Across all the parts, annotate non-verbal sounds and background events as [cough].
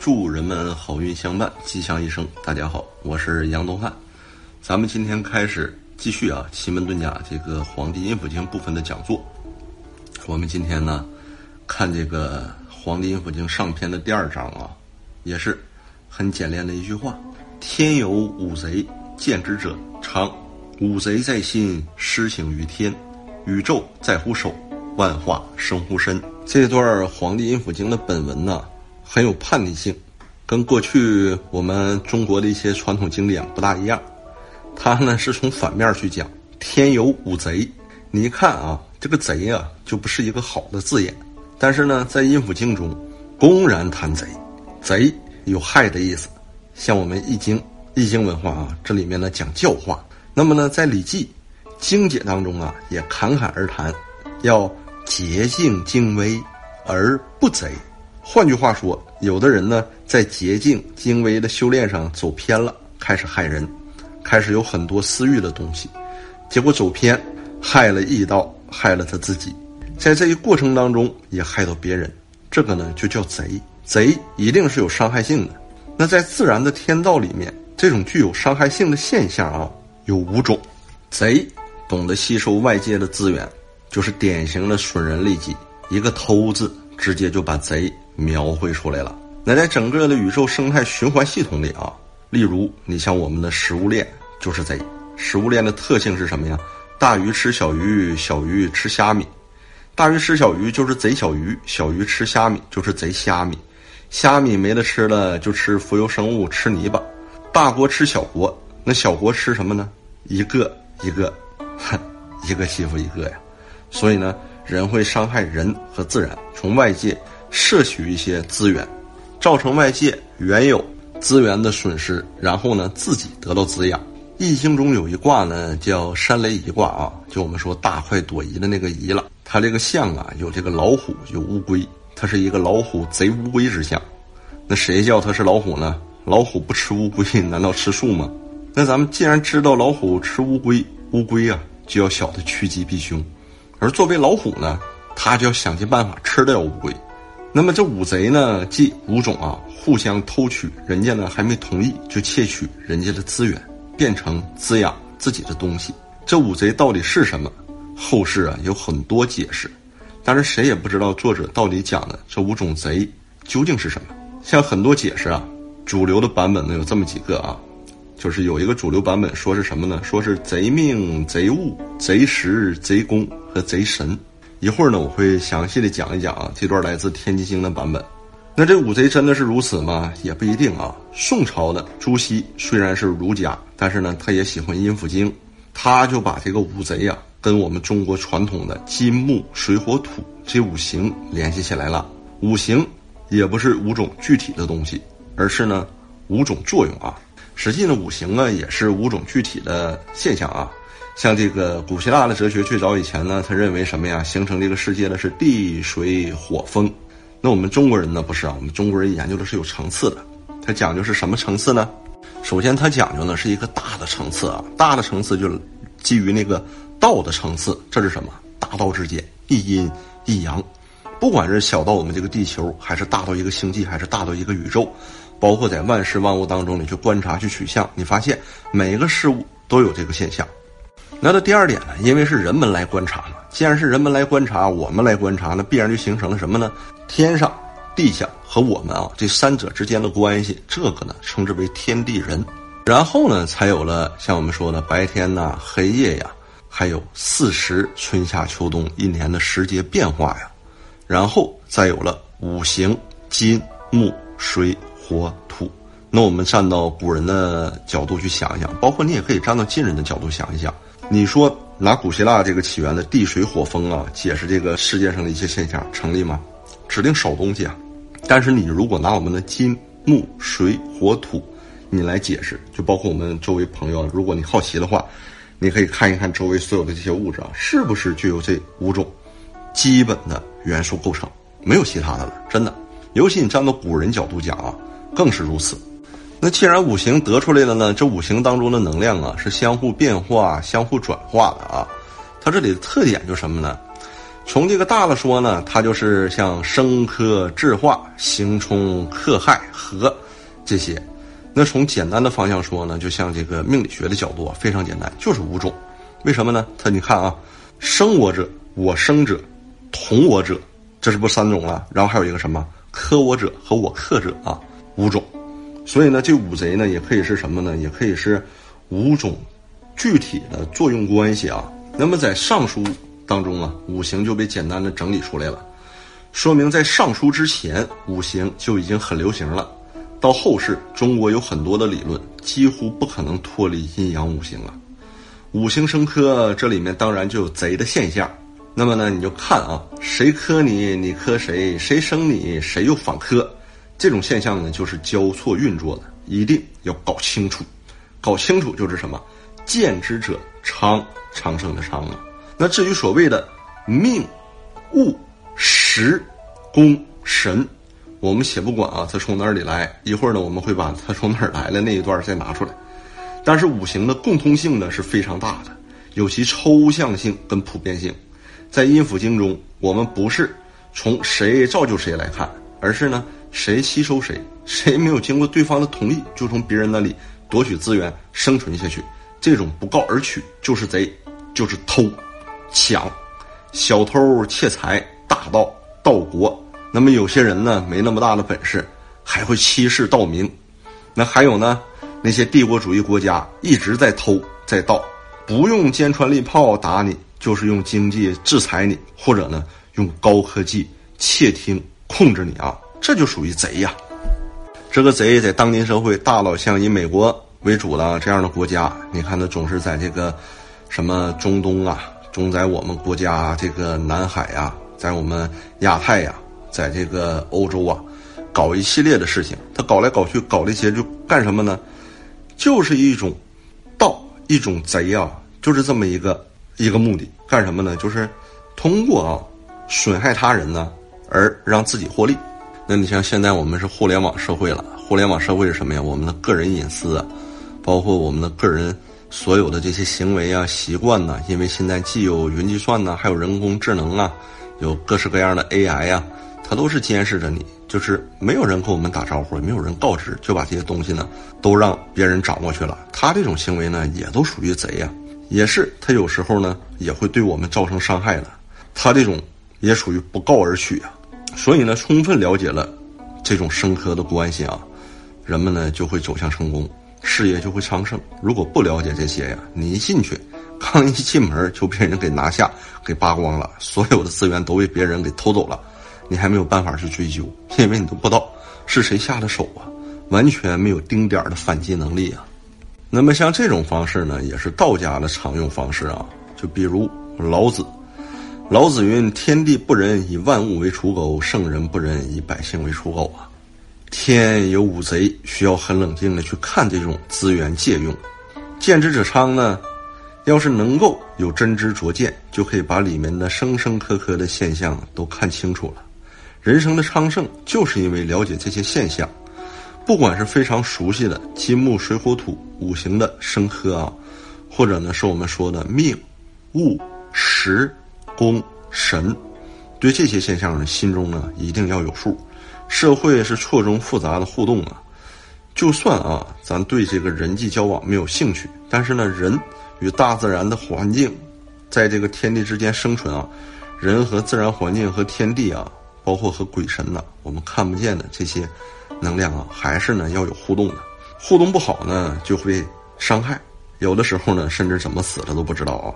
祝人们好运相伴，吉祥一生。大家好，我是杨东汉。咱们今天开始继续啊，奇门遁甲这个《黄帝阴府经》部分的讲座。我们今天呢，看这个《黄帝阴府经》上篇的第二章啊，也是很简练的一句话：天有五贼，见之者昌。五贼在心，施行于天；宇宙在乎手，万化生乎身。这段《黄帝阴府经》的本文呢，很有叛逆性，跟过去我们中国的一些传统经典不大一样。它呢是从反面去讲，天有五贼。你一看啊，这个贼啊，就不是一个好的字眼。但是呢，在阴府经中，公然谈贼，贼有害的意思。像我们易经，易经文化啊，这里面呢讲教化。那么呢，在《礼记》经解当中啊，也侃侃而谈，要洁净精微而不贼。换句话说，有的人呢，在洁净精微的修炼上走偏了，开始害人，开始有很多私欲的东西，结果走偏，害了义道，害了他自己，在这一过程当中也害到别人。这个呢，就叫贼。贼一定是有伤害性的。那在自然的天道里面，这种具有伤害性的现象啊。有五种，贼懂得吸收外界的资源，就是典型的损人利己。一个“偷”字，直接就把贼描绘出来了。那在整个的宇宙生态循环系统里啊，例如你像我们的食物链就是贼。食物链的特性是什么呀？大鱼吃小鱼，小鱼吃虾米；大鱼吃小鱼就是贼小鱼，小鱼吃虾米就是贼虾米。虾米没得吃了，就吃浮游生物，吃泥巴。大国吃小国，那小国吃什么呢？一个一个，哼，一个欺负一个呀，所以呢，人会伤害人和自然，从外界摄取一些资源，造成外界原有资源的损失，然后呢，自己得到滋养。易经中有一卦呢，叫山雷颐卦啊，就我们说大快朵颐的那个颐了。它这个象啊，有这个老虎，有乌龟，它是一个老虎贼乌龟之象。那谁叫它是老虎呢？老虎不吃乌龟，难道吃素吗？那咱们既然知道老虎吃乌龟，乌龟啊就要晓得趋吉避凶，而作为老虎呢，它就要想尽办法吃掉乌龟。那么这五贼呢，即五种啊，互相偷取人家呢还没同意就窃取人家的资源，变成滋养自己的东西。这五贼到底是什么？后世啊有很多解释，但是谁也不知道作者到底讲的这五种贼究竟是什么。像很多解释啊，主流的版本呢有这么几个啊。就是有一个主流版本说是什么呢？说是贼命、贼物、贼时、贼功和贼神。一会儿呢，我会详细的讲一讲啊。这段来自《天机经》的版本。那这五贼真的是如此吗？也不一定啊。宋朝的朱熹虽然是儒家，但是呢，他也喜欢阴符经，他就把这个五贼呀跟我们中国传统的金木水火土这五行联系起来了。五行也不是五种具体的东西，而是呢五种作用啊。实际呢，五行啊也是五种具体的现象啊。像这个古希腊的哲学最早以前呢，他认为什么呀？形成这个世界的是地水火风。那我们中国人呢不是啊？我们中国人研究的是有层次的。它讲究是什么层次呢？首先，它讲究呢是一个大的层次啊。大的层次就基于那个道的层次。这是什么？大道之间一阴一阳。不管是小到我们这个地球，还是大到一个星际，还是大到一个宇宙。包括在万事万物当中，你去观察、去取象，你发现每一个事物都有这个现象。那到第二点呢？因为是人们来观察嘛，既然是人们来观察，我们来观察，那必然就形成了什么呢？天上、地下和我们啊这三者之间的关系，这个呢称之为天地人。然后呢，才有了像我们说的白天呐、黑夜呀，还有四时春夏秋冬一年的时节变化呀。然后再有了五行金木水。火土，那我们站到古人的角度去想一想，包括你也可以站到今人的角度想一想。你说拿古希腊这个起源的地水火风啊，解释这个世界上的一些现象，成立吗？指定少东西啊。但是你如果拿我们的金木水火土，你来解释，就包括我们周围朋友，如果你好奇的话，你可以看一看周围所有的这些物质啊，是不是就有这五种基本的元素构成？没有其他的了，真的。尤其你站到古人角度讲啊。更是如此。那既然五行得出来了呢，这五行当中的能量啊是相互变化、相互转化的啊。它这里的特点就是什么呢？从这个大了说呢，它就是像生克制化、刑冲克害和这些。那从简单的方向说呢，就像这个命理学的角度啊，非常简单，就是五种。为什么呢？它你看啊，生我者、我生者、同我者，这是不三种了？然后还有一个什么克我者和我克者啊，五种。所以呢，这五贼呢，也可以是什么呢？也可以是五种具体的作用关系啊。那么在尚书。当中啊，五行就被简单的整理出来了，说明在尚书之前，五行就已经很流行了。到后世，中国有很多的理论，几乎不可能脱离阴阳五行了。五行生克，这里面当然就有贼的现象。那么呢，你就看啊，谁克你，你克谁，谁生你，谁又反克，这种现象呢，就是交错运作的，一定要搞清楚。搞清楚就是什么，见之者昌，昌盛的昌啊。那至于所谓的命、物、时、功、神，我们且不管啊，它从哪里来？一会儿呢，我们会把它从哪儿来的那一段再拿出来。但是五行的共通性呢是非常大的，有其抽象性跟普遍性。在阴府经中，我们不是从谁造就谁来看，而是呢谁吸收谁，谁没有经过对方的同意就从别人那里夺取资源生存下去，这种不告而取就是贼，就是偷。抢，小偷窃财，大盗盗国。那么有些人呢，没那么大的本事，还会欺世盗名。那还有呢，那些帝国主义国家一直在偷在盗，不用坚船利炮打你，就是用经济制裁你，或者呢用高科技窃听控制你啊，这就属于贼呀。这个贼在当今社会，大到像以美国为主的这样的国家，你看他总是在这个什么中东啊。总在我们国家这个南海呀，在我们亚太呀，在这个欧洲啊，搞一系列的事情。他搞来搞去，搞这些就干什么呢？就是一种盗，一种贼啊，就是这么一个一个目的。干什么呢？就是通过啊损害他人呢，而让自己获利。那你像现在我们是互联网社会了，互联网社会是什么呀？我们的个人隐私啊，包括我们的个人。所有的这些行为啊、习惯呢，因为现在既有云计算呢，还有人工智能啊，有各式各样的 AI 呀，它都是监视着你。就是没有人跟我们打招呼，也没有人告知，就把这些东西呢都让别人掌握去了。他这种行为呢，也都属于贼呀，也是他有时候呢也会对我们造成伤害的。他这种也属于不告而取啊。所以呢，充分了解了这种生科的关系啊，人们呢就会走向成功。事业就会昌盛。如果不了解这些呀，你一进去，刚一进门就被人给拿下、给扒光了，所有的资源都被别人给偷走了，你还没有办法去追究，因为你都不知道是谁下的手啊，完全没有丁点儿的反击能力啊。那么像这种方式呢，也是道家的常用方式啊。就比如老子，老子云：“天地不仁，以万物为刍狗；圣人不仁，以百姓为刍狗。”啊。天有五贼，需要很冷静的去看这种资源借用。见之者昌呢，要是能够有真知灼见，就可以把里面的生生磕磕的现象都看清楚了。人生的昌盛，就是因为了解这些现象。不管是非常熟悉的金木水火土五行的生克啊，或者呢是我们说的命、物、时、宫、神，对这些现象呢，心中呢一定要有数。社会是错综复杂的互动啊，就算啊，咱对这个人际交往没有兴趣，但是呢，人与大自然的环境，在这个天地之间生存啊，人和自然环境和天地啊，包括和鬼神呐，我们看不见的这些能量啊，还是呢要有互动的。互动不好呢，就会伤害，有的时候呢，甚至怎么死的都不知道啊。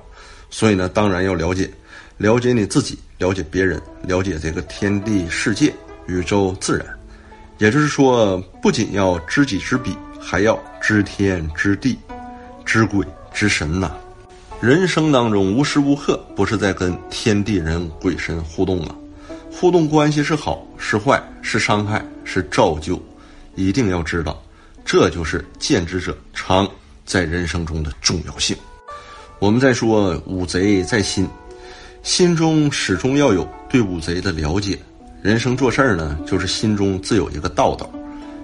所以呢，当然要了解，了解你自己，了解别人，了解这个天地世界。宇宙自然，也就是说，不仅要知己知彼，还要知天知地，知鬼知神呐。人生当中无时无刻不是在跟天地人鬼神互动啊。互动关系是好是坏是伤害是造就，一定要知道，这就是见之者昌在人生中的重要性。我们再说五贼在心，心中始终要有对五贼的了解。人生做事儿呢，就是心中自有一个道道，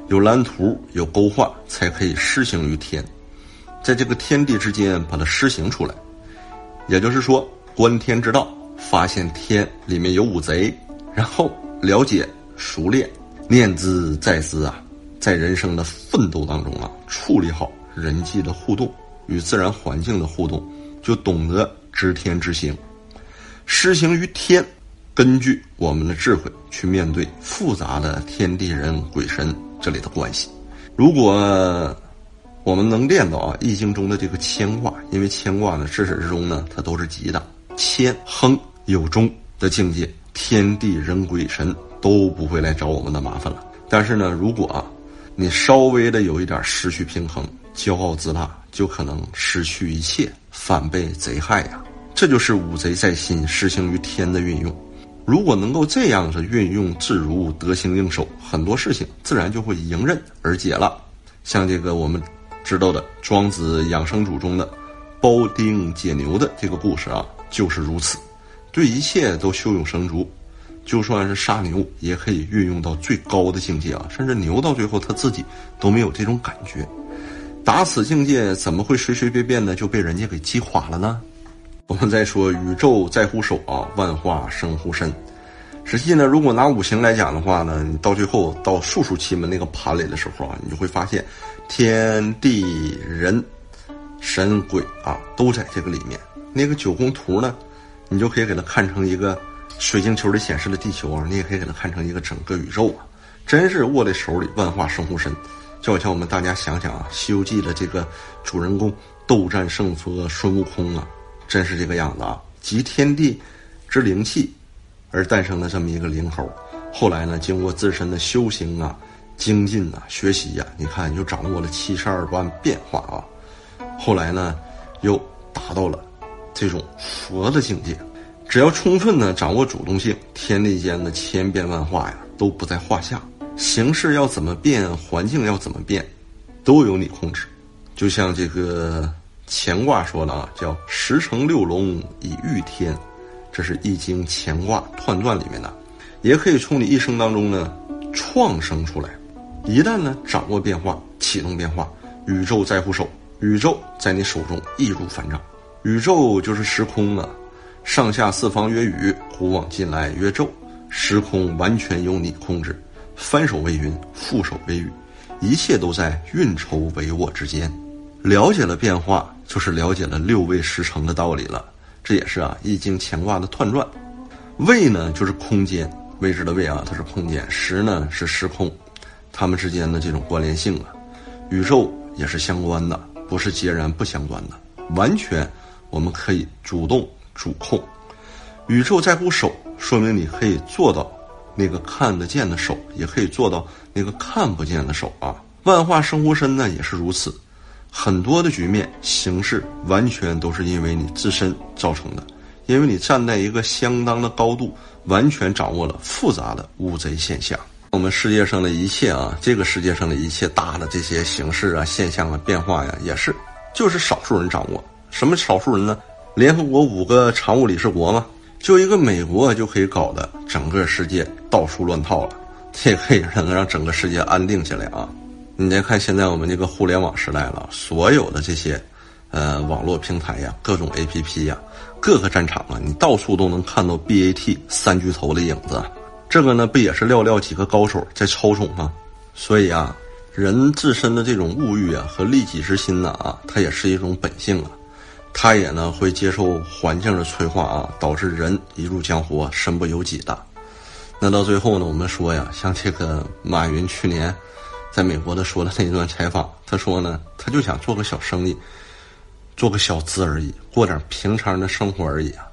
有蓝图，有勾画，才可以施行于天，在这个天地之间把它施行出来。也就是说，观天之道，发现天里面有五贼，然后了解熟练，念兹在兹啊，在人生的奋斗当中啊，处理好人际的互动与自然环境的互动，就懂得知天之行，施行于天，根据我们的智慧去面对复杂的天地人鬼神这里的关系。如果我们能练到啊，《易经》中的这个乾卦，因为乾卦呢，至始至终呢，它都是吉的，谦亨有终的境界，天地人鬼神都不会来找我们的麻烦了。但是呢，如果啊，你稍微的有一点失去平衡，骄傲自大，就可能失去一切，反被贼害呀。这就是五贼在心，施行于天的运用。如果能够这样子运用自如，得心应手，很多事情自然就会迎刃而解了。像这个我们。知道的《庄子养生主》中的“包丁解牛”的这个故事啊，就是如此。对一切都胸有成竹，就算是杀牛，也可以运用到最高的境界啊！甚至牛到最后他自己都没有这种感觉。达此境界，怎么会随随便便的就被人家给击垮了呢？我们再说“宇宙在乎手啊，万化生乎身”。实际呢，如果拿五行来讲的话呢，你到最后到数数奇门那个盘里的时候啊，你就会发现。天地人、神鬼啊，都在这个里面。那个九宫图呢，你就可以给它看成一个水晶球里显示的地球啊，你也可以给它看成一个整个宇宙啊。真是握在手里，万化生乎身。就好像我们大家想想啊，《西游记》的这个主人公斗战胜佛孙悟空啊，真是这个样子啊，集天地之灵气而诞生的这么一个灵猴。后来呢，经过自身的修行啊。精进呐，学习呀，你看又掌握了七十二般变化啊。后来呢，又达到了这种佛的境界。只要充分的掌握主动性，天地间的千变万化呀都不在话下。形势要怎么变，环境要怎么变，都由你控制。就像这个乾卦说的啊，叫“十成六龙以御天”，这是《易经》乾卦彖传里面的，也可以从你一生当中呢创生出来。一旦呢掌握变化，启动变化，宇宙在乎手，宇宙在你手中易如反掌。宇宙就是时空啊，上下四方曰宇，古往今来曰宙。时空完全由你控制，翻手为云，覆手为雨，一切都在运筹帷幄之间。了解了变化，就是了解了六位时程的道理了。这也是啊《易经》乾卦的彖传。位呢就是空间，位置的位啊，它是空间；时呢是时空。它们之间的这种关联性啊，宇宙也是相关的，不是截然不相关的，完全我们可以主动主控。宇宙在乎手，说明你可以做到那个看得见的手，也可以做到那个看不见的手啊。万化生乎身呢，也是如此。很多的局面形式完全都是因为你自身造成的，因为你站在一个相当的高度，完全掌握了复杂的乌贼现象。我们世界上的一切啊，这个世界上的一切大的这些形式啊、现象啊、变化呀，也是就是少数人掌握。什么少数人呢？联合国五个常务理事国嘛，就一个美国就可以搞得整个世界到处乱套了，这也可以能让整个世界安定下来啊。你再看现在我们这个互联网时代了，所有的这些呃网络平台呀、各种 APP 呀、各个战场啊，你到处都能看到 BAT 三巨头的影子。这个呢，不也是寥寥几个高手在操纵吗？所以啊，人自身的这种物欲啊和利己之心呢啊，它也是一种本性啊，它也呢会接受环境的催化啊，导致人一入江湖身不由己的。那到最后呢，我们说呀，像这个马云去年在美国的说的那一段采访，他说呢，他就想做个小生意，做个小资而已，过点平常的生活而已啊。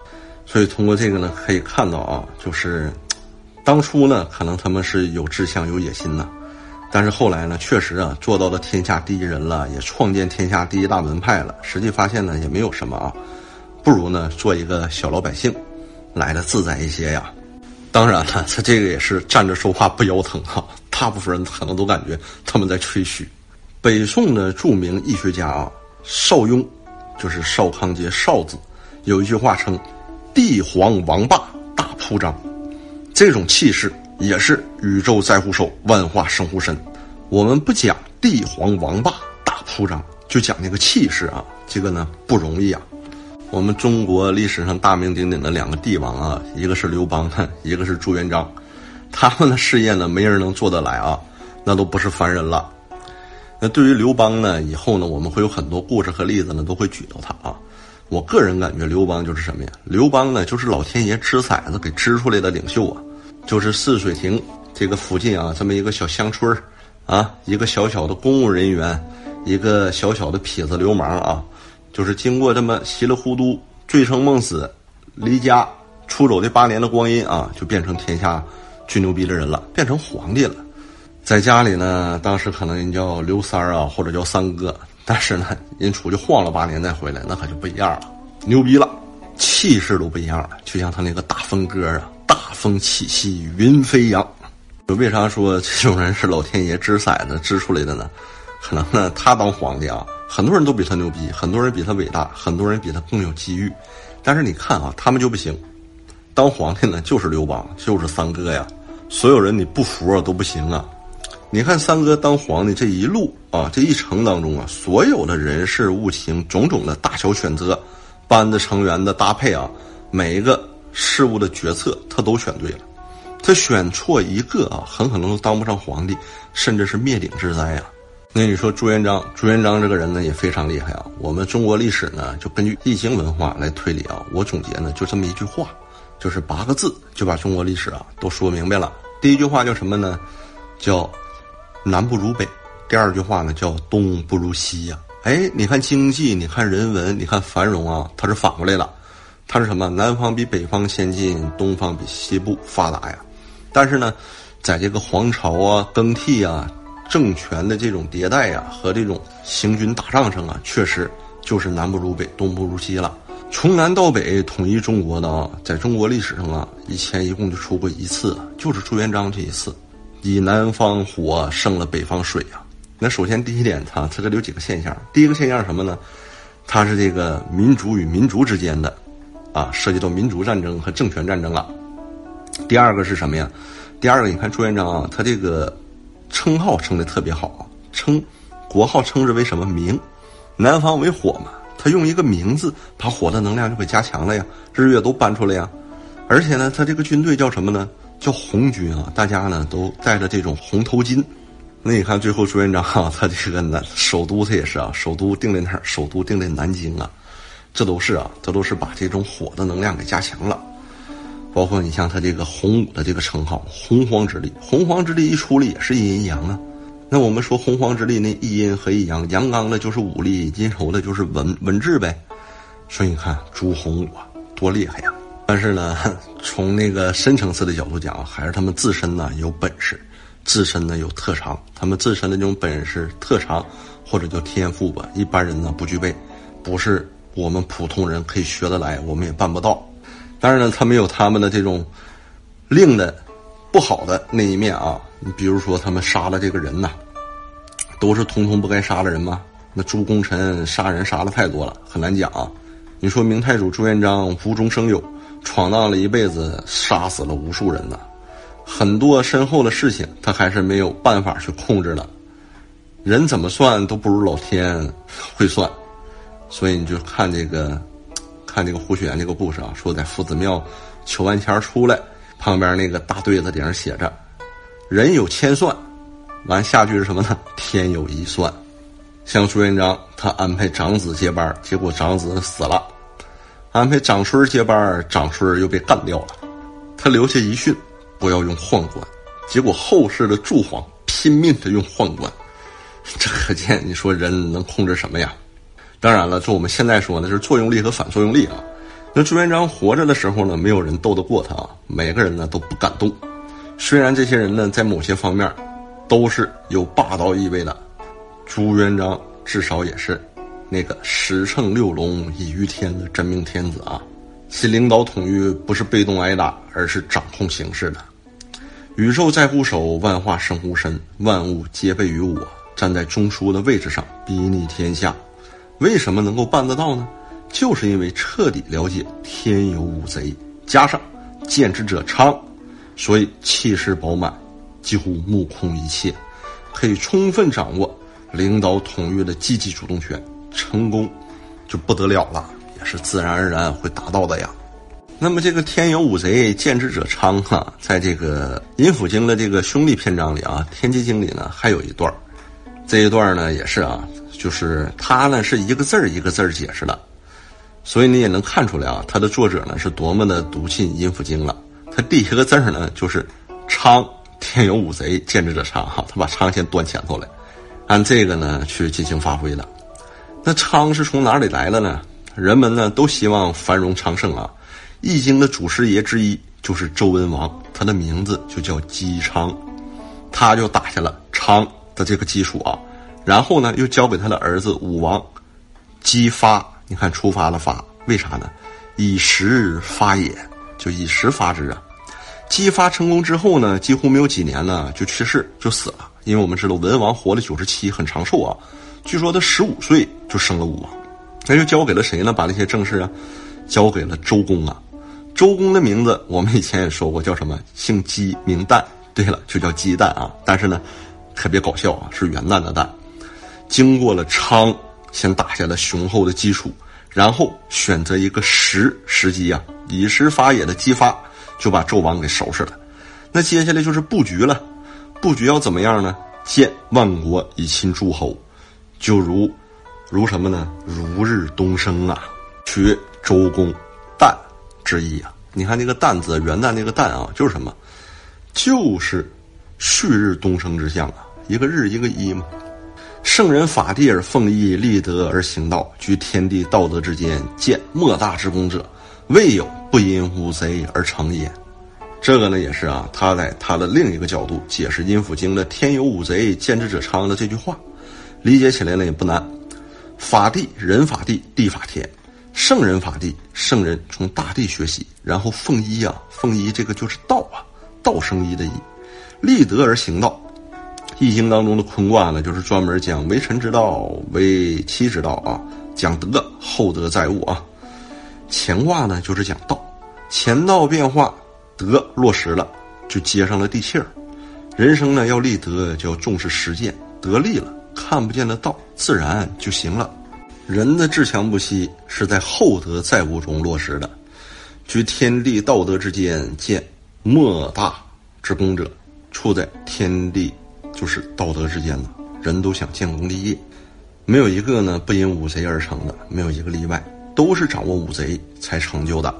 所以通过这个呢，可以看到啊，就是。当初呢，可能他们是有志向、有野心呢，但是后来呢，确实啊，做到了天下第一人了，也创建天下第一大门派了。实际发现呢，也没有什么啊，不如呢，做一个小老百姓，来的自在一些呀。当然了，他这个也是站着说话不腰疼哈。大部分人可能都感觉他们在吹嘘。北宋的著名易学家啊，邵雍，就是邵康节邵字，有一句话称：“帝皇王霸大铺张。”这种气势也是宇宙在乎手，万化生乎身。我们不讲帝皇王霸大铺张，就讲那个气势啊，这个呢不容易啊。我们中国历史上大名鼎鼎的两个帝王啊，一个是刘邦，[laughs] 一个是朱元璋，他们的事业呢，没人能做得来啊，那都不是凡人了。那对于刘邦呢，以后呢，我们会有很多故事和例子呢，都会举到他啊。我个人感觉刘邦就是什么呀？刘邦呢，就是老天爷掷骰子给掷出来的领袖啊，就是泗水亭这个附近啊，这么一个小乡村啊，一个小小的公务人员，一个小小的痞子流氓啊。就是经过这么稀里糊涂、醉生梦死、离家出走这八年的光阴啊，就变成天下最牛逼的人了，变成皇帝了。在家里呢，当时可能人叫刘三儿啊，或者叫三哥，但是呢，人出去晃了八年再回来，那可就不一样了，牛逼了，气势都不一样了。就像他那个大风歌啊，“大风起兮云飞扬”。为啥说这种人是老天爷掷骰子掷出来的呢？可能呢，他当皇帝啊。很多人都比他牛逼，很多人比他伟大，很多人比他更有机遇，但是你看啊，他们就不行。当皇帝呢，就是刘邦，就是三哥呀。所有人你不服啊都不行啊。你看三哥当皇帝这一路啊，这一程当中啊，所有的人事物情、种种的大小选择、班子成员的搭配啊，每一个事物的决策他都选对了。他选错一个啊，很可能都当不上皇帝，甚至是灭顶之灾呀。那你说朱元璋，朱元璋这个人呢也非常厉害啊。我们中国历史呢就根据易经文化来推理啊。我总结呢就这么一句话，就是八个字就把中国历史啊都说明白了。第一句话叫什么呢？叫南不如北。第二句话呢叫东不如西呀。哎，你看经济，你看人文，你看繁荣啊，它是反过来了。它是什么？南方比北方先进，东方比西部发达呀。但是呢，在这个皇朝啊更替啊。政权的这种迭代呀，和这种行军打仗上啊，确实就是南不如北，东不如西了。从南到北统一中国的啊，在中国历史上啊，以前一共就出过一次，就是朱元璋这一次，以南方火胜了北方水啊。那首先第一点，它它这里有几个现象。第一个现象是什么呢？它是这个民族与民族之间的，啊，涉及到民族战争和政权战争了。第二个是什么呀？第二个，你看朱元璋啊，他这个。称号称的特别好啊，称国号称之为什么明？南方为火嘛，他用一个名字把火的能量就给加强了呀，日月都搬出来呀。而且呢，他这个军队叫什么呢？叫红军啊，大家呢都戴着这种红头巾。那你看最后朱元璋哈，[laughs] 他这个南首都他也是啊，首都定在哪儿？首都定在南京啊，这都是啊，这都是把这种火的能量给加强了。包括你像他这个洪武的这个称号，洪荒之力，洪荒之力一出来也是阴阳啊。那我们说洪荒之力，那一阴和一阳，阳刚的就是武力，阴柔的就是文文治呗。所以你看朱洪武啊多厉害呀！但是呢，从那个深层次的角度讲，还是他们自身呢有本事，自身呢有特长，他们自身的这种本事、特长或者叫天赋吧，一般人呢不具备，不是我们普通人可以学得来，我们也办不到。当然了，他们有他们的这种令的不好的那一面啊。你比如说，他们杀了这个人呐，都是通通不该杀的人吗？那朱功臣杀人杀的太多了，很难讲啊。你说明太祖朱元璋无中生有，闯荡了一辈子，杀死了无数人呐，很多身后的事情他还是没有办法去控制的。人怎么算都不如老天会算，所以你就看这个。看这个胡雪岩这个故事啊，说在夫子庙求完签出来，旁边那个大对子顶上写着“人有千算”，完下句是什么呢？“天有一算”。像朱元璋，他安排长子接班，结果长子死了；安排长孙接班，长孙又被干掉了。他留下遗训，不要用宦官，结果后世的诸皇拼命的用宦官，这可见你说人能控制什么呀？当然了，就我们现在说呢，是作用力和反作用力啊。那朱元璋活着的时候呢，没有人斗得过他啊，每个人呢都不敢动。虽然这些人呢，在某些方面都是有霸道意味的，朱元璋至少也是那个十乘六龙以御天的真命天子啊。其领导统御不是被动挨打，而是掌控形势的。宇宙在乎手，万化生乎身，万物皆备于我，站在中枢的位置上，睥睨天下。为什么能够办得到呢？就是因为彻底了解天有五贼，加上见之者昌，所以气势饱满，几乎目空一切，可以充分掌握领导统御的积极主动权，成功就不得了了，也是自然而然会达到的呀。那么这个天有五贼，见之者昌哈，在这个《阴府经》的这个兄弟篇章里啊，《天机经》里呢还有一段这一段呢也是啊，就是他呢是一个字儿一个字儿解释的，所以你也能看出来啊，他的作者呢是多么的笃信《阴府经》了。他第一个字儿呢就是昌，天有五贼，见之者昌哈，他把昌先端前头来，按这个呢去进行发挥的。那昌是从哪里来的呢？人们呢都希望繁荣昌盛啊，《易经》的祖师爷之一就是周文王，他的名字就叫姬昌，他就打下了昌。的这个基础啊，然后呢，又交给他的儿子武王，姬发。你看，出发了发，为啥呢？以时发也，就以时发之啊。姬发成功之后呢，几乎没有几年呢，就去世，就死了。因为我们知道文王活了九十七，很长寿啊。据说他十五岁就生了武王，那就交给了谁呢？把那些政事啊，交给了周公啊。周公的名字我们以前也说过，叫什么？姓姬，名旦。对了，就叫姬旦啊。但是呢。特别搞笑啊，是元旦的旦，经过了昌，先打下了雄厚的基础，然后选择一个时时机啊，以时发野的激发，就把纣王给收拾了。那接下来就是布局了，布局要怎么样呢？建万国以亲诸侯，就如如什么呢？如日东升啊，取周公旦之意啊。你看那个旦字，元旦那个旦啊，就是什么？就是旭日东升之象啊。一个日一个一嘛，圣人法地而奉义，立德而行道，居天地道德之间，见莫大之功者，未有不因五贼而成也。这个呢也是啊，他在他的另一个角度解释《阴府经》的“天有五贼，见之者昌”的这句话，理解起来呢也不难。法地人法地，地法天，圣人法地，圣人从大地学习，然后奉一啊，奉一这个就是道啊，道生一的一，立德而行道。易经当中的坤卦呢，就是专门讲为臣之道、为妻之道啊，讲德厚德载物啊。乾卦呢，就是讲道，乾道变化，德落实了，就接上了地气儿。人生呢，要立德，就要重视实践，得力了，看不见的道自然就行了。人的自强不息是在厚德载物中落实的。居天地道德之间，见莫大之功者，处在天地。就是道德之间呢，人都想建功立业，没有一个呢不因五贼而成的，没有一个例外，都是掌握五贼才成就的。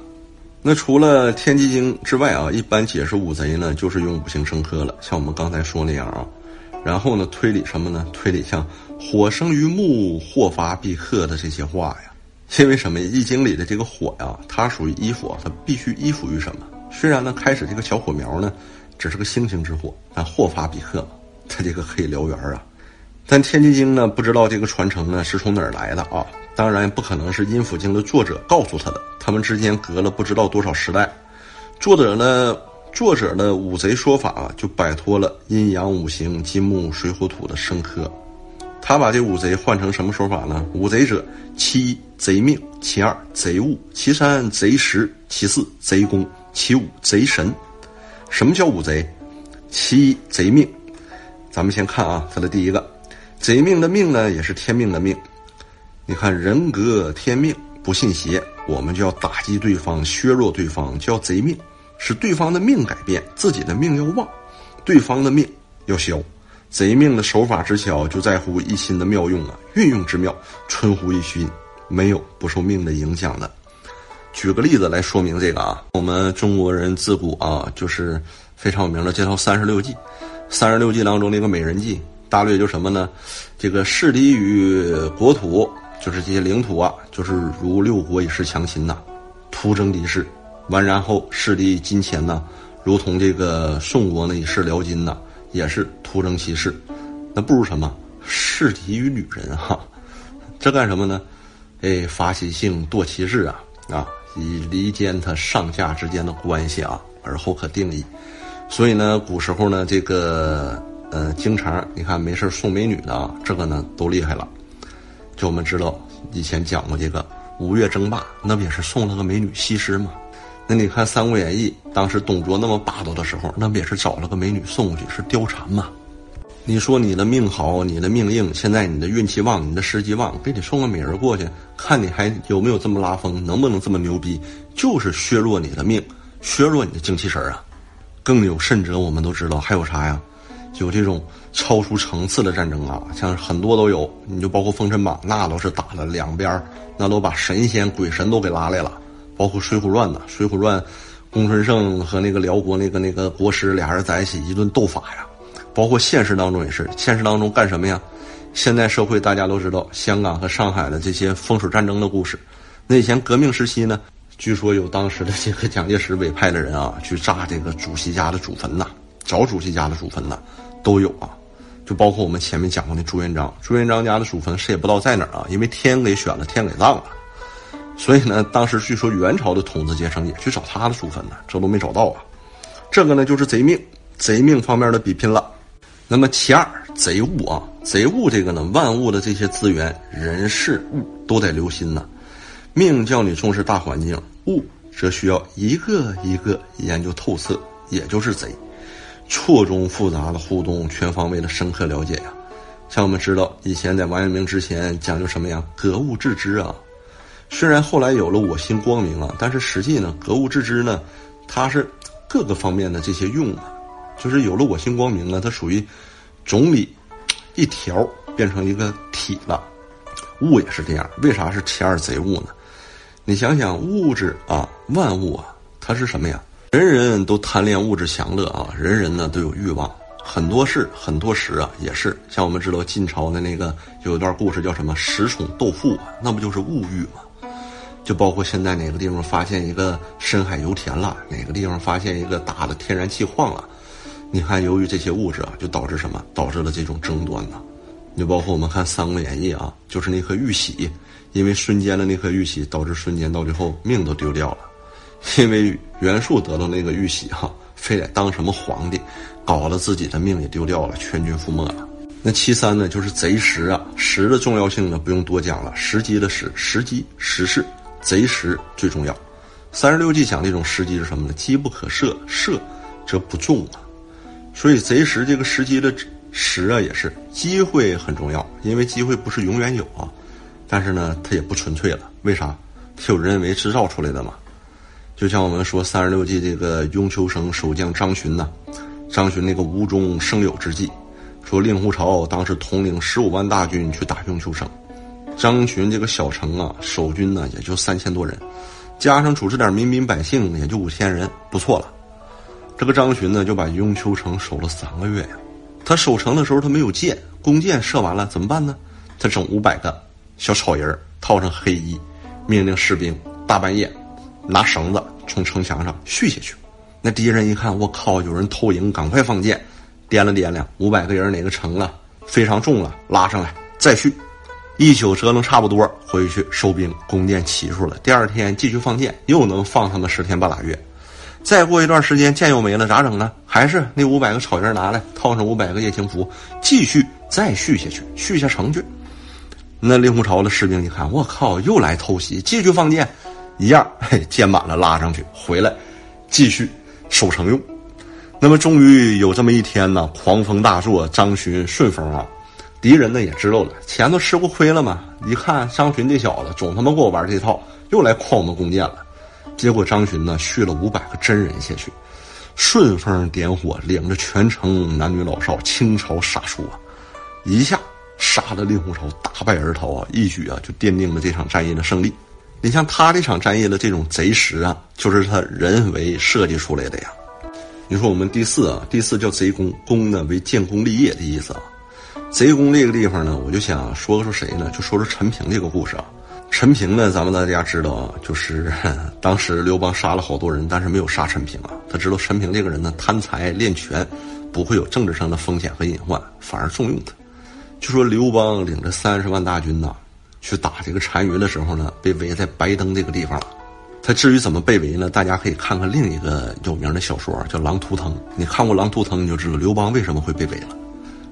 那除了天机经之外啊，一般解释五贼呢，就是用五行生克了，像我们刚才说那样啊。然后呢，推理什么呢？推理像火生于木，祸发必克的这些话呀。因为什么？易经里的这个火呀，它属于依附，它必须依附于什么？虽然呢，开始这个小火苗呢，只是个星星之火，但祸发必克嘛。[laughs] 他这个可以燎原啊，但《天机经》呢，不知道这个传承呢是从哪儿来的啊？当然不可能是《阴府经》的作者告诉他的，他们之间隔了不知道多少时代。作者呢，作者的五贼说法就摆脱了阴阳五行、金木水火土的生科，他把这五贼换成什么说法呢？五贼者，其一贼命，其二贼物，其三贼时，其四贼功，其五贼神。什么叫五贼？其一贼命。咱们先看啊，它的第一个，贼命的命呢，也是天命的命。你看人格天命，不信邪，我们就要打击对方，削弱对方，叫贼命，使对方的命改变，自己的命要旺，对方的命要消。贼命的手法之巧，就在乎一心的妙用啊，运用之妙，春乎一心，没有不受命的影响的。举个例子来说明这个啊，我们中国人自古啊，就是非常有名的这套三十六计。三十六计当中的一个美人计，大略就什么呢？这个势敌于国土，就是这些领土啊，就是如六国以示强秦呐，突征敌势；完然后势敌金钱呐，如同这个宋国呢以示辽金呐，也是突征其势。那不如什么？势敌于女人哈，这干什么呢？哎，发其性，堕其势啊啊，以离间他上下之间的关系啊，而后可定义。所以呢，古时候呢，这个呃，经常你看没事送美女的啊，这个呢都厉害了。就我们知道以前讲过这个五岳争霸，那不也是送了个美女西施吗？那你看《三国演义》，当时董卓那么霸道的时候，那不也是找了个美女送过去是貂蝉吗？你说你的命好，你的命硬，现在你的运气旺，你的时机旺，给你送个美人过去，看你还有没有这么拉风，能不能这么牛逼？就是削弱你的命，削弱你的精气神啊！更有甚者，我们都知道还有啥呀？有这种超出层次的战争啊，像很多都有，你就包括封神榜，那都是打了两边，那都把神仙鬼神都给拉来了，包括水浒传呢，水浒传，公孙胜和那个辽国那个那个国师俩人在一起一顿斗法呀。包括现实当中也是，现实当中干什么呀？现代社会大家都知道，香港和上海的这些风水战争的故事。那以前革命时期呢，据说有当时的这个蒋介石委派的人啊，[laughs] 去炸这个主席家的祖坟呐，找主席家的祖坟呐，都有啊。就包括我们前面讲过的朱元璋，朱元璋家的祖坟谁也不知道在哪儿啊，因为天给选了，天给葬了。所以呢，当时据说元朝的统治阶层也去找他的祖坟呢，这都没找到啊。这个呢，就是贼命，贼命方面的比拼了。那么其二，贼物啊，贼物这个呢，万物的这些资源、人事物都得留心呐。命叫你重视大环境，物则需要一个一个研究透彻，也就是贼，错综复杂的互动，全方位的深刻了解呀。像我们知道，以前在王阳明之前讲究什么呀？格物致知啊。虽然后来有了我心光明啊，但是实际呢，格物致知呢，它是各个方面的这些用啊。就是有了我心光明呢，它属于总理一条变成一个体了。物也是这样，为啥是其二贼物呢？你想想，物质啊，万物啊，它是什么呀？人人都贪恋物质享乐啊，人人呢都有欲望，很多事很多时啊也是。像我们知道晋朝的那个有一段故事叫什么“十宠斗富”啊，那不就是物欲吗？就包括现在哪个地方发现一个深海油田了，哪个地方发现一个大的天然气矿了。你看，由于这些物质啊，就导致什么？导致了这种争端呢？就包括我们看《三国演义》啊，就是那颗玉玺，因为瞬间的那颗玉玺，导致瞬间到最后命都丢掉了。[laughs] 因为袁术得到那个玉玺哈，非得当什么皇帝，搞得自己的命也丢掉了，全军覆没了。那其三呢，就是贼时啊，时的重要性呢，不用多讲了，时机的时，时机时事，贼时最重要。三十六计讲这种时机是什么呢？机不可设，设则不中啊。所以贼时这个时机的时啊，也是机会很重要，因为机会不是永远有啊，但是呢，它也不纯粹了。为啥？它有人为制造出来的嘛。就像我们说三十六计这个雍丘城守将张巡呐，张巡那个无中生有之计，说令狐潮当时统领十五万大军去打雍丘城，张巡这个小城啊，守军呢也就三千多人，加上处置点民兵百姓也就五千人，不错了。这个张巡呢，就把雍丘城守了三个月呀。他守城的时候，他没有箭，弓箭射完了怎么办呢？他整五百个小草人套上黑衣，命令士兵大半夜拿绳子从城墙上续下去。那敌人一看，我靠，有人偷营，赶快放箭，掂量掂量，五百个人哪个成了？非常重了，拉上来再续。一宿折腾差不多，回去收兵，弓箭齐出了。第二天继续放箭，又能放他们十天半拉月。再过一段时间，箭又没了，咋整呢？还是那五百个草人拿来，套上五百个夜行符，继续再续下去，续下城去。那令狐潮的士兵一看，我靠，又来偷袭，继续放箭，一样，嘿，箭满了拉上去，回来继续守城用。那么终于有这么一天呢，狂风大作，张巡顺风啊，敌人呢也知道了，前头吃过亏了嘛，一看张巡这小子总他妈给我玩这套，又来诓我们弓箭了。结果张巡呢续了五百个真人下去，顺风点火，领着全城男女老少倾巢杀出啊，一下杀了令狐潮大败而逃啊，一举啊就奠定了这场战役的胜利。你像他这场战役的这种贼时啊，就是他人为设计出来的呀。你说我们第四啊，第四叫贼功，功呢为建功立业的意思啊。贼功这个地方呢，我就想说说谁呢？就说说陈平这个故事啊。陈平呢？咱们大家知道啊，就是 [laughs] 当时刘邦杀了好多人，但是没有杀陈平啊。他知道陈平这个人呢，贪财练权，不会有政治上的风险和隐患，反而重用他。就说刘邦领着三十万大军呐，去打这个单于的时候呢，被围在白登这个地方了。他至于怎么被围呢？大家可以看看另一个有名的小说叫《狼图腾》。你看过《狼图腾》，你就知道刘邦为什么会被围了。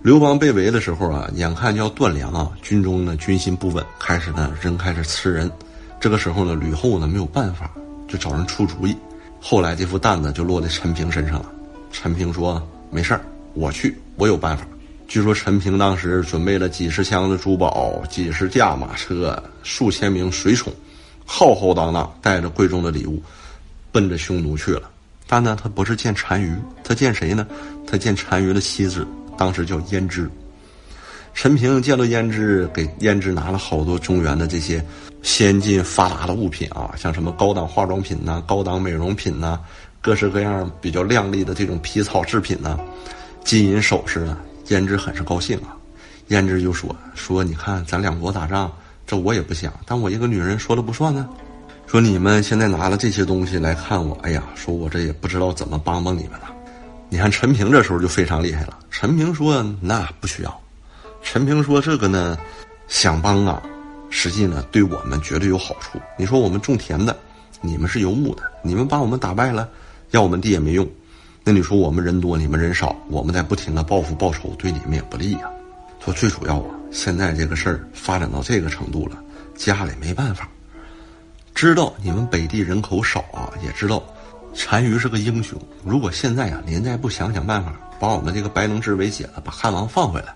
刘邦被围的时候啊，眼看就要断粮啊，军中呢军心不稳，开始呢人开始吃人。这个时候呢，吕后呢没有办法，就找人出主意。后来这副担子就落在陈平身上了。陈平说：“没事儿，我去，我有办法。”据说陈平当时准备了几十箱的珠宝、几十架马车、数千名随从，浩浩荡荡带着贵重的礼物，奔着匈奴去了。但呢，他不是见单于，他见谁呢？他见单于的妻子，当时叫胭脂。陈平见到胭脂，给胭脂拿了好多中原的这些先进发达的物品啊，像什么高档化妆品呐、高档美容品呐、各式各样比较靓丽的这种皮草制品呐、金银首饰呢。胭脂很是高兴啊，胭脂就说：“说你看咱两国打仗，这我也不想，但我一个女人说了不算呢。说你们现在拿了这些东西来看我，哎呀，说我这也不知道怎么帮帮你们了。你看陈平这时候就非常厉害了。陈平说：那不需要。陈平说：这个呢，想帮啊，实际呢对我们绝对有好处。你说我们种田的，你们是游牧的，你们把我们打败了，要我们地也没用。”那你说我们人多，你们人少，我们在不停的报复报仇，对你们也不利呀。说最主要啊，现在这个事儿发展到这个程度了，家里没办法。知道你们北地人口少啊，也知道单于是个英雄。如果现在啊，您再不想想办法，把我们这个白龙之围解了，把汉王放回来，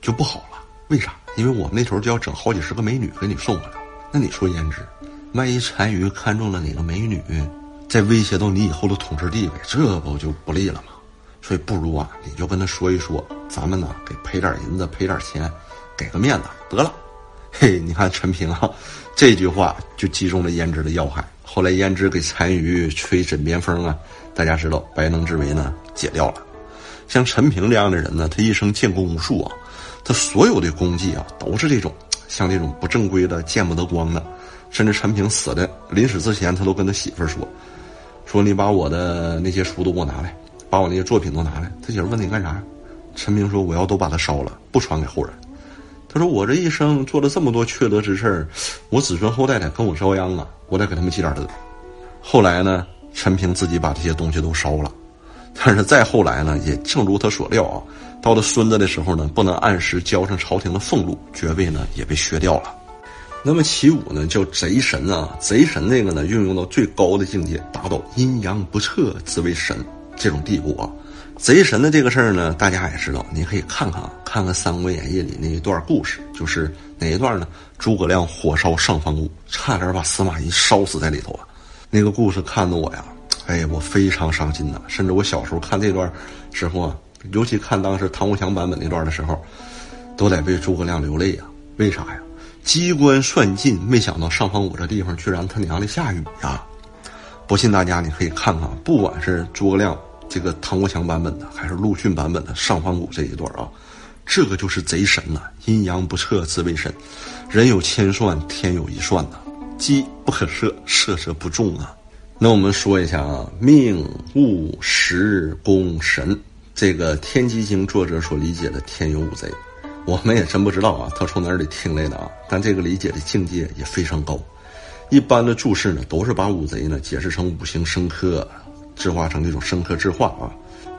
就不好了。为啥？因为我们那头就要整好几十个美女给你送回来。那你说胭脂，万一单于看中了哪个美女？再威胁到你以后的统治地位，这不就不利了吗？所以不如啊，你就跟他说一说，咱们呢给赔点银子，赔点钱，给个面子得了。嘿，你看陈平啊，这句话就击中了胭脂的要害。后来胭脂给单于吹枕边风啊，大家知道白能之围呢解掉了。像陈平这样的人呢，他一生建功无数啊，他所有的功绩啊都是这种像这种不正规的、见不得光的。甚至陈平死的临死之前，他都跟他媳妇说。说你把我的那些书都给我拿来，把我那些作品都拿来。他媳妇问你干啥？陈平说我要都把它烧了，不传给后人。他说我这一生做了这么多缺德之事儿，我子孙后代得跟我遭殃啊，我得给他们积点德。后来呢，陈平自己把这些东西都烧了，但是再后来呢，也正如他所料啊，到了孙子的时候呢，不能按时交上朝廷的俸禄，爵位呢也被削掉了。那么其五呢，叫贼神啊，贼神那个呢，运用到最高的境界，达到阴阳不测之为神这种地步啊。贼神的这个事儿呢，大家也知道，你可以看看啊看看《三国演义》里那一段故事，就是哪一段呢？诸葛亮火烧上方谷，差点把司马懿烧死在里头啊。那个故事看得我呀，哎，我非常伤心呐。甚至我小时候看这段时候啊，尤其看当时唐国强版本那段的时候，都得为诸葛亮流泪呀。为啥呀？机关算尽，没想到上方谷这地方居然他娘的下雨呀！不信大家你可以看看，不管是诸葛亮这个唐国强版本的，还是陆逊版本的上方谷这一段啊，这个就是贼神呐！阴阳不测自为神，人有千算，天有一算呐，机不可设，设则不中啊。那我们说一下啊，命物时宫神，这个《天机经》作者所理解的天有五贼。我们也真不知道啊，他从哪里听来的啊？但这个理解的境界也非常高。一般的注释呢，都是把五贼呢解释成五行生克，制化成这种生克制化啊，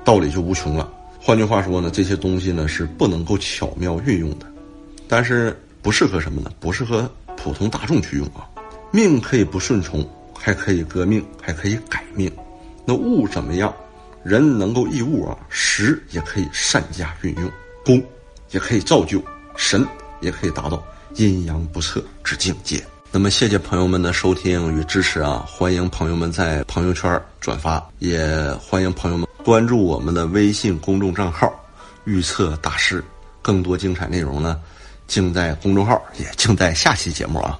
道理就无穷了。换句话说呢，这些东西呢是不能够巧妙运用的，但是不适合什么呢？不适合普通大众去用啊。命可以不顺从，还可以革命，还可以改命。那物怎么样？人能够易物啊，时也可以善加运用，功。也可以造就神，也可以达到阴阳不测之境界。那么，谢谢朋友们的收听与支持啊！欢迎朋友们在朋友圈转发，也欢迎朋友们关注我们的微信公众账号“预测大师”。更多精彩内容呢，尽在公众号，也尽在下期节目啊！